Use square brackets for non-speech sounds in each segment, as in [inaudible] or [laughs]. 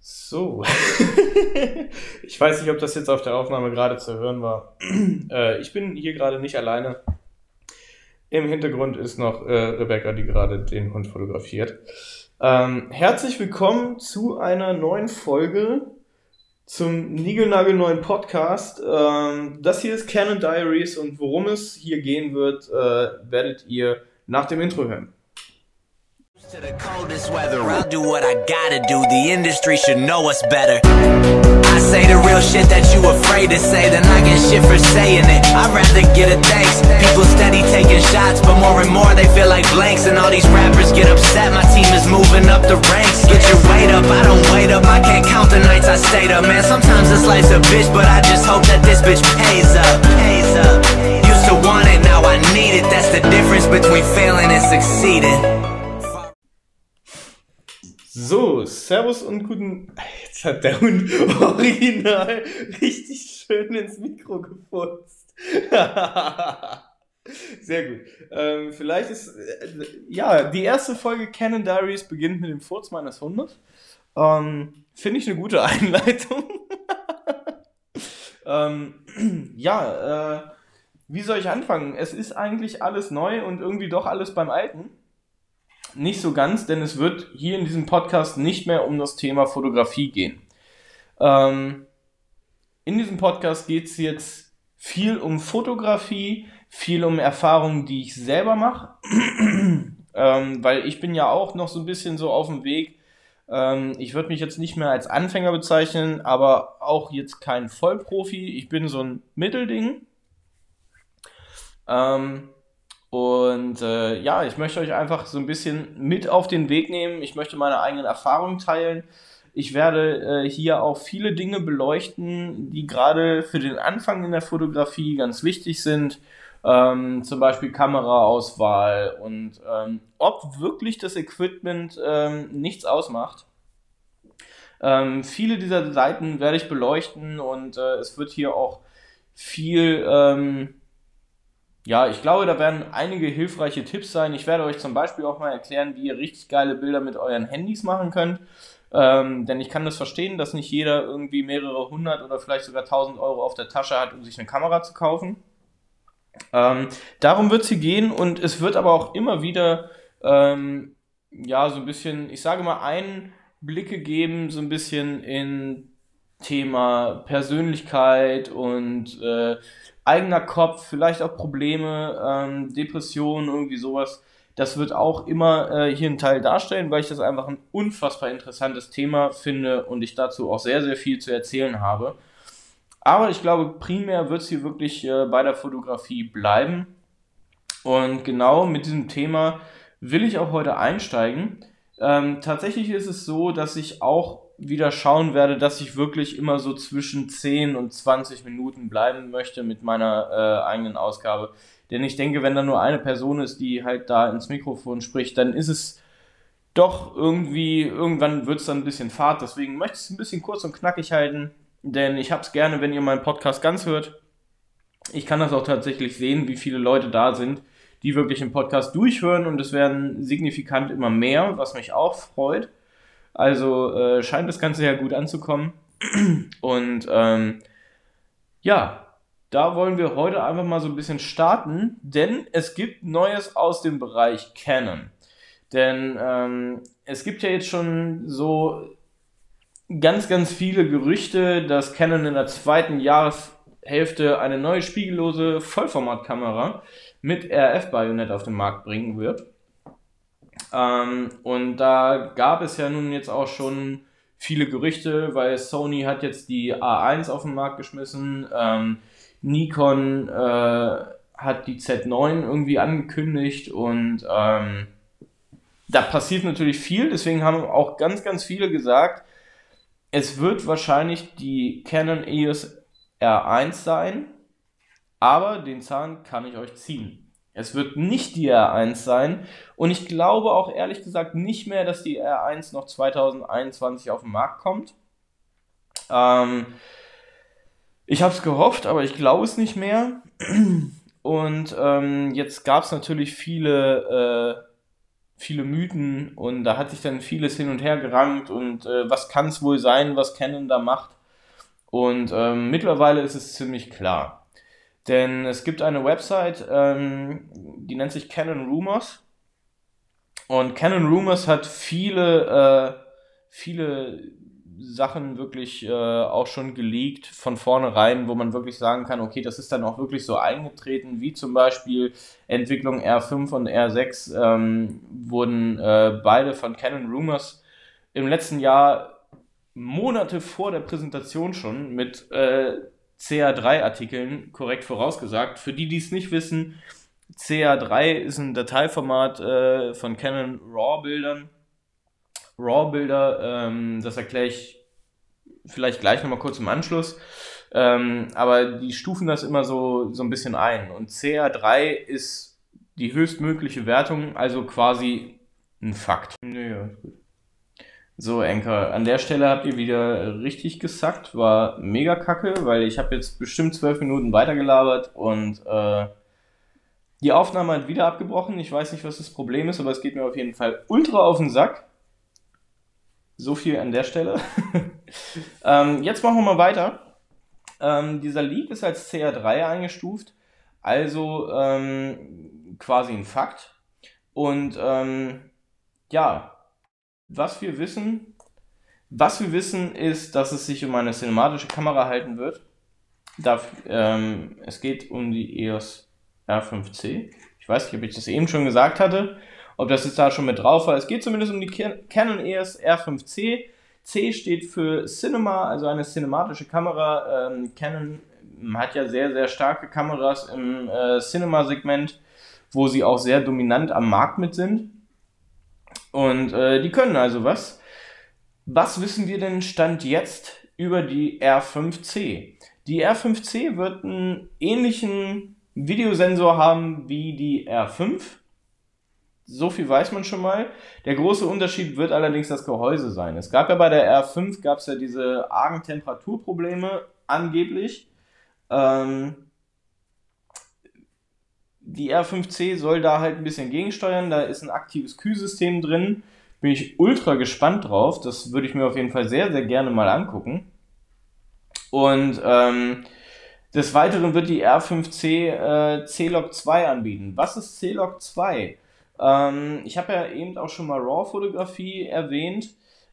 So. [laughs] ich weiß nicht, ob das jetzt auf der Aufnahme gerade zu hören war. [clears throat] äh, ich bin hier gerade nicht alleine. Im Hintergrund ist noch äh, Rebecca, die gerade den Hund fotografiert. Ähm, herzlich willkommen zu einer neuen Folge zum niegelnagelneuen Podcast. Ähm, das hier ist Canon Diaries und worum es hier gehen wird, äh, werdet ihr nach dem Intro hören. To the coldest weather, I'll do what I gotta do. The industry should know us better. I say the real shit that you afraid to say, then I get shit for saying it. I'd rather get a thanks. People steady taking shots, but more and more they feel like blanks. And all these rappers get upset. My team is moving up the ranks. Get your weight up, I don't wait up. I can't count the nights I stayed up, man. Sometimes this life's a bitch, but I just hope that this bitch pays up. Pays up. Used to want it, now I need it. That's the difference between failing and succeeding. So, Servus und guten. Jetzt hat der Hund original richtig schön ins Mikro gefurzt. [laughs] Sehr gut. Ähm, vielleicht ist. Äh, ja, die erste Folge Canon Diaries beginnt mit dem Furz meines Hundes. Ähm, Finde ich eine gute [laughs] Einleitung. [laughs] ähm, [clears throat] ja, äh, wie soll ich anfangen? Es ist eigentlich alles neu und irgendwie doch alles beim Alten. Nicht so ganz, denn es wird hier in diesem Podcast nicht mehr um das Thema Fotografie gehen. Ähm, in diesem Podcast geht es jetzt viel um Fotografie, viel um Erfahrungen, die ich selber mache, [clears throat] ähm, weil ich bin ja auch noch so ein bisschen so auf dem Weg. Ähm, ich würde mich jetzt nicht mehr als Anfänger bezeichnen, aber auch jetzt kein Vollprofi. Ich bin so ein Mittelding. Ähm, und äh, ja, ich möchte euch einfach so ein bisschen mit auf den Weg nehmen. Ich möchte meine eigenen Erfahrungen teilen. Ich werde äh, hier auch viele Dinge beleuchten, die gerade für den Anfang in der Fotografie ganz wichtig sind. Ähm, zum Beispiel Kameraauswahl und ähm, ob wirklich das Equipment ähm, nichts ausmacht. Ähm, viele dieser Seiten werde ich beleuchten und äh, es wird hier auch viel ähm, ja, ich glaube, da werden einige hilfreiche Tipps sein. Ich werde euch zum Beispiel auch mal erklären, wie ihr richtig geile Bilder mit euren Handys machen könnt. Ähm, denn ich kann das verstehen, dass nicht jeder irgendwie mehrere hundert oder vielleicht sogar tausend Euro auf der Tasche hat, um sich eine Kamera zu kaufen. Ähm, darum wird es hier gehen und es wird aber auch immer wieder, ähm, ja, so ein bisschen, ich sage mal, Einblicke geben, so ein bisschen in Thema Persönlichkeit und äh, eigener Kopf, vielleicht auch Probleme, ähm, Depressionen, irgendwie sowas. Das wird auch immer äh, hier einen Teil darstellen, weil ich das einfach ein unfassbar interessantes Thema finde und ich dazu auch sehr, sehr viel zu erzählen habe. Aber ich glaube, primär wird es hier wirklich äh, bei der Fotografie bleiben. Und genau mit diesem Thema will ich auch heute einsteigen. Ähm, tatsächlich ist es so, dass ich auch wieder schauen werde, dass ich wirklich immer so zwischen 10 und 20 Minuten bleiben möchte mit meiner äh, eigenen Ausgabe. Denn ich denke, wenn da nur eine Person ist, die halt da ins Mikrofon spricht, dann ist es doch irgendwie, irgendwann wird es dann ein bisschen fad. Deswegen möchte ich es ein bisschen kurz und knackig halten, denn ich habe es gerne, wenn ihr meinen Podcast ganz hört. Ich kann das auch tatsächlich sehen, wie viele Leute da sind, die wirklich den Podcast durchhören und es werden signifikant immer mehr, was mich auch freut. Also äh, scheint das Ganze ja gut anzukommen. Und ähm, ja, da wollen wir heute einfach mal so ein bisschen starten, denn es gibt Neues aus dem Bereich Canon. Denn ähm, es gibt ja jetzt schon so ganz, ganz viele Gerüchte, dass Canon in der zweiten Jahreshälfte eine neue spiegellose Vollformatkamera mit RF-Bajonett auf den Markt bringen wird. Ähm, und da gab es ja nun jetzt auch schon viele Gerüchte, weil Sony hat jetzt die A1 auf den Markt geschmissen, ähm, Nikon äh, hat die Z9 irgendwie angekündigt und ähm, da passiert natürlich viel, deswegen haben auch ganz, ganz viele gesagt, es wird wahrscheinlich die Canon EOS R1 sein, aber den Zahn kann ich euch ziehen. Es wird nicht die R1 sein und ich glaube auch ehrlich gesagt nicht mehr, dass die R1 noch 2021 auf den Markt kommt. Ähm, ich habe es gehofft, aber ich glaube es nicht mehr. Und ähm, jetzt gab es natürlich viele, äh, viele Mythen und da hat sich dann vieles hin und her gerankt und äh, was kann es wohl sein, was Canon da macht. Und ähm, mittlerweile ist es ziemlich klar. Denn es gibt eine Website, ähm, die nennt sich Canon Rumors. Und Canon Rumors hat viele, äh, viele Sachen wirklich äh, auch schon geleakt von vornherein, wo man wirklich sagen kann, okay, das ist dann auch wirklich so eingetreten, wie zum Beispiel Entwicklung R5 und R6 ähm, wurden äh, beide von Canon Rumors im letzten Jahr Monate vor der Präsentation schon mit äh, CA3-Artikeln korrekt vorausgesagt. Für die, die es nicht wissen, CA3 ist ein Dateiformat äh, von Canon RAW-Bildern RAW-Bilder, ähm, das erkläre ich vielleicht gleich nochmal kurz im Anschluss. Ähm, aber die stufen das immer so, so ein bisschen ein. Und CA3 ist die höchstmögliche Wertung, also quasi ein Fakt. Ja, gut. So, Enker, an der Stelle habt ihr wieder richtig gesackt. War mega kacke, weil ich habe jetzt bestimmt zwölf Minuten weitergelabert und äh, die Aufnahme hat wieder abgebrochen. Ich weiß nicht, was das Problem ist, aber es geht mir auf jeden Fall ultra auf den Sack. So viel an der Stelle. [laughs] ähm, jetzt machen wir mal weiter. Ähm, dieser Leak ist als CR3 eingestuft, also ähm, quasi ein Fakt. Und ähm, ja, was wir wissen, was wir wissen, ist, dass es sich um eine cinematische Kamera halten wird. Darf, ähm, es geht um die EOS R5C. Ich weiß nicht, ob ich das eben schon gesagt hatte. Ob das jetzt da schon mit drauf war. Es geht zumindest um die Canon EOS R5C. C steht für Cinema, also eine cinematische Kamera. Ähm, Canon hat ja sehr, sehr starke Kameras im äh, Cinema-Segment, wo sie auch sehr dominant am Markt mit sind. Und äh, die können also was. Was wissen wir denn Stand jetzt über die R5C? Die R5C wird einen ähnlichen Videosensor haben wie die R5 so viel weiß man schon mal. Der große Unterschied wird allerdings das Gehäuse sein. Es gab ja bei der R5 gab es ja diese argen Temperaturprobleme angeblich. Ähm, die R5C soll da halt ein bisschen gegensteuern. Da ist ein aktives Kühlsystem drin. Bin ich ultra gespannt drauf. Das würde ich mir auf jeden Fall sehr, sehr gerne mal angucken. Und ähm, des Weiteren wird die R5C äh, C-Log 2 anbieten. Was ist C-Log 2? Ähm, ich habe ja eben auch schon mal RAW-Fotografie erwähnt.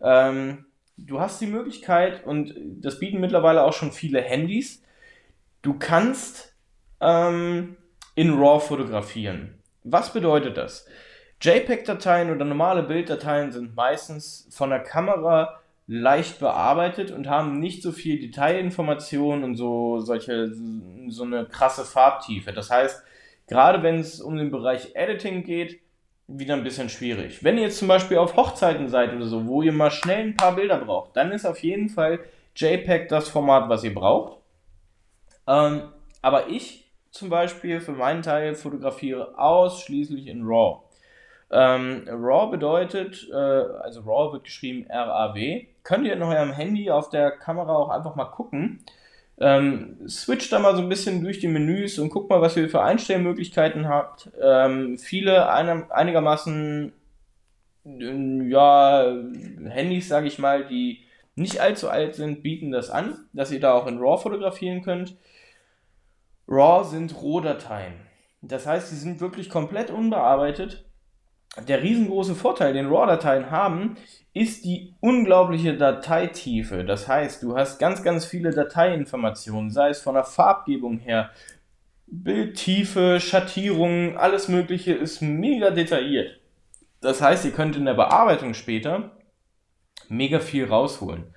Ähm, du hast die Möglichkeit, und das bieten mittlerweile auch schon viele Handys, du kannst ähm, in RAW fotografieren. Was bedeutet das? JPEG-Dateien oder normale Bilddateien sind meistens von der Kamera leicht bearbeitet und haben nicht so viel Detailinformationen und so solche so eine krasse Farbtiefe. Das heißt, gerade wenn es um den Bereich Editing geht, wieder ein bisschen schwierig. Wenn ihr jetzt zum Beispiel auf Hochzeiten seid oder so, wo ihr mal schnell ein paar Bilder braucht, dann ist auf jeden Fall JPEG das Format, was ihr braucht. Ähm, aber ich zum Beispiel für meinen Teil fotografiere ausschließlich in RAW. Ähm, RAW bedeutet, äh, also RAW wird geschrieben RAW. Könnt ihr in eurem Handy auf der Kamera auch einfach mal gucken. Ähm, switcht da mal so ein bisschen durch die Menüs und guckt mal, was ihr für Einstellmöglichkeiten habt. Ähm, viele einer, einigermaßen äh, ja, Handys, sage ich mal, die nicht allzu alt sind, bieten das an, dass ihr da auch in RAW fotografieren könnt. RAW sind Rohdateien. Das heißt, sie sind wirklich komplett unbearbeitet. Der riesengroße Vorteil, den RAW-Dateien haben, ist die unglaubliche Dateitiefe. Das heißt, du hast ganz, ganz viele Dateiinformationen, sei es von der Farbgebung her, Bildtiefe, Schattierungen, alles Mögliche ist mega detailliert. Das heißt, ihr könnt in der Bearbeitung später mega viel rausholen.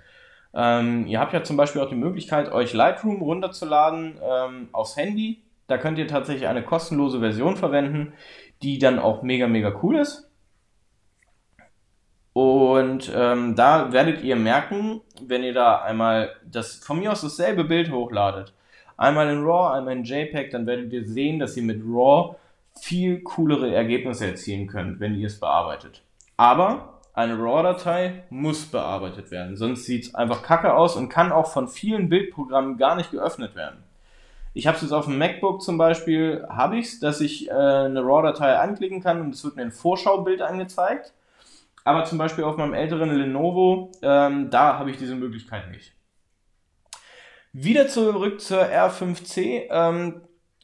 Ähm, ihr habt ja zum Beispiel auch die Möglichkeit, euch Lightroom runterzuladen ähm, aufs Handy. Da könnt ihr tatsächlich eine kostenlose Version verwenden, die dann auch mega, mega cool ist. Und ähm, da werdet ihr merken, wenn ihr da einmal das von mir aus dasselbe Bild hochladet, einmal in RAW, einmal in JPEG, dann werdet ihr sehen, dass ihr mit RAW viel coolere Ergebnisse erzielen könnt, wenn ihr es bearbeitet. Aber eine RAW-Datei muss bearbeitet werden, sonst sieht es einfach kacke aus und kann auch von vielen Bildprogrammen gar nicht geöffnet werden. Ich habe es jetzt auf dem MacBook zum Beispiel, habe ich es, dass ich äh, eine RAW-Datei anklicken kann und es wird mir ein Vorschaubild angezeigt. Aber zum Beispiel auf meinem älteren Lenovo, ähm, da habe ich diese Möglichkeit nicht. Wieder zurück zur R5C, ähm,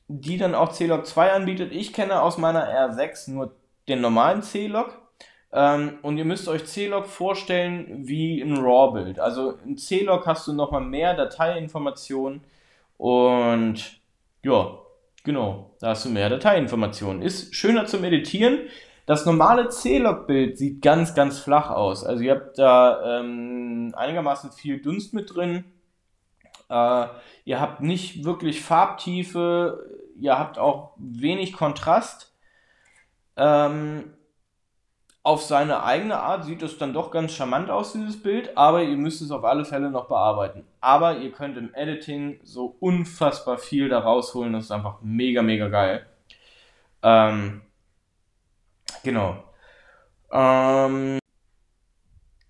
die dann auch C-Log 2 anbietet. Ich kenne aus meiner R6 nur den normalen C-Log. Ähm, und ihr müsst euch C-Log vorstellen wie ein RAW-Bild. Also in C-Log hast du nochmal mehr Dateiinformationen und ja, genau, da hast du mehr Dateiinformationen. Ist schöner zum Editieren. Das normale C-Log-Bild sieht ganz, ganz flach aus. Also ihr habt da ähm, einigermaßen viel Dunst mit drin. Äh, ihr habt nicht wirklich Farbtiefe. Ihr habt auch wenig Kontrast. Ähm, auf seine eigene Art sieht es dann doch ganz charmant aus, dieses Bild, aber ihr müsst es auf alle Fälle noch bearbeiten. Aber ihr könnt im Editing so unfassbar viel da rausholen, das ist einfach mega, mega geil. Ähm, genau. Ähm,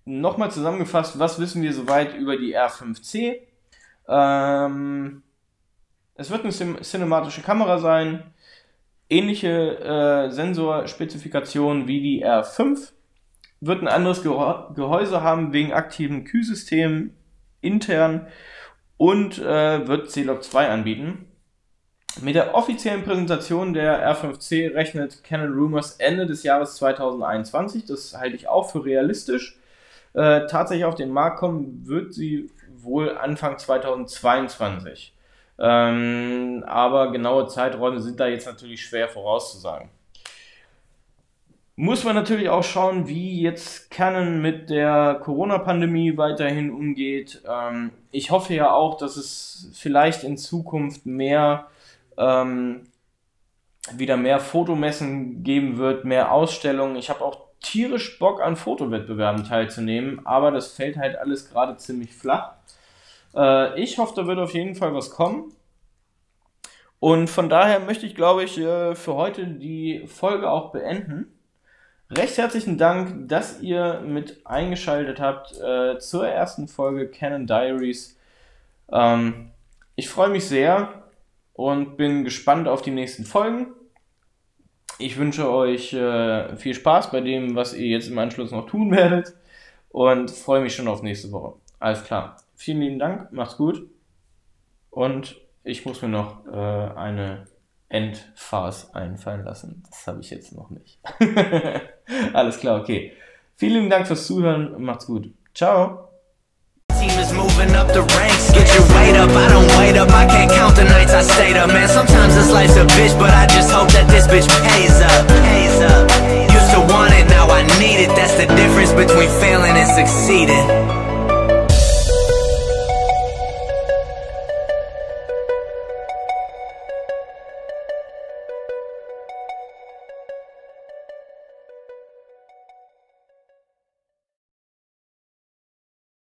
Nochmal zusammengefasst, was wissen wir soweit über die R5C? Ähm, es wird eine cinematische Kamera sein, ähnliche äh, Sensorspezifikationen wie die R5, wird ein anderes Gehäuse haben wegen aktiven Kühlsystemen intern und äh, wird C-Log 2 anbieten. Mit der offiziellen Präsentation der R5C rechnet Canon Rumors Ende des Jahres 2021. Das halte ich auch für realistisch. Äh, tatsächlich auf den Markt kommen wird sie wohl Anfang 2022. Ähm, aber genaue Zeiträume sind da jetzt natürlich schwer vorauszusagen. Muss man natürlich auch schauen, wie jetzt Canon mit der Corona-Pandemie weiterhin umgeht. Ähm, ich hoffe ja auch, dass es vielleicht in Zukunft mehr ähm, wieder mehr Fotomessen geben wird, mehr Ausstellungen. Ich habe auch tierisch Bock an Fotowettbewerben teilzunehmen, aber das fällt halt alles gerade ziemlich flach. Äh, ich hoffe, da wird auf jeden Fall was kommen. Und von daher möchte ich, glaube ich, äh, für heute die Folge auch beenden. Recht herzlichen Dank, dass ihr mit eingeschaltet habt äh, zur ersten Folge Canon Diaries. Ähm, ich freue mich sehr und bin gespannt auf die nächsten Folgen. Ich wünsche euch äh, viel Spaß bei dem, was ihr jetzt im Anschluss noch tun werdet und freue mich schon auf nächste Woche. Alles klar. Vielen lieben Dank, macht's gut und ich muss mir noch äh, eine Endphase einfallen lassen. Das habe ich jetzt noch nicht. [laughs] Alles klar, okay. Vielen lieben Dank fürs Zuhören, macht's gut. Ciao. team is moving up the ranks Get your weight up, I don't wait up I can't count the nights I stayed up Man, sometimes this life's a bitch But I just hope that this bitch pays up Pays up Used to want it, now I need it That's the difference between failing and succeeding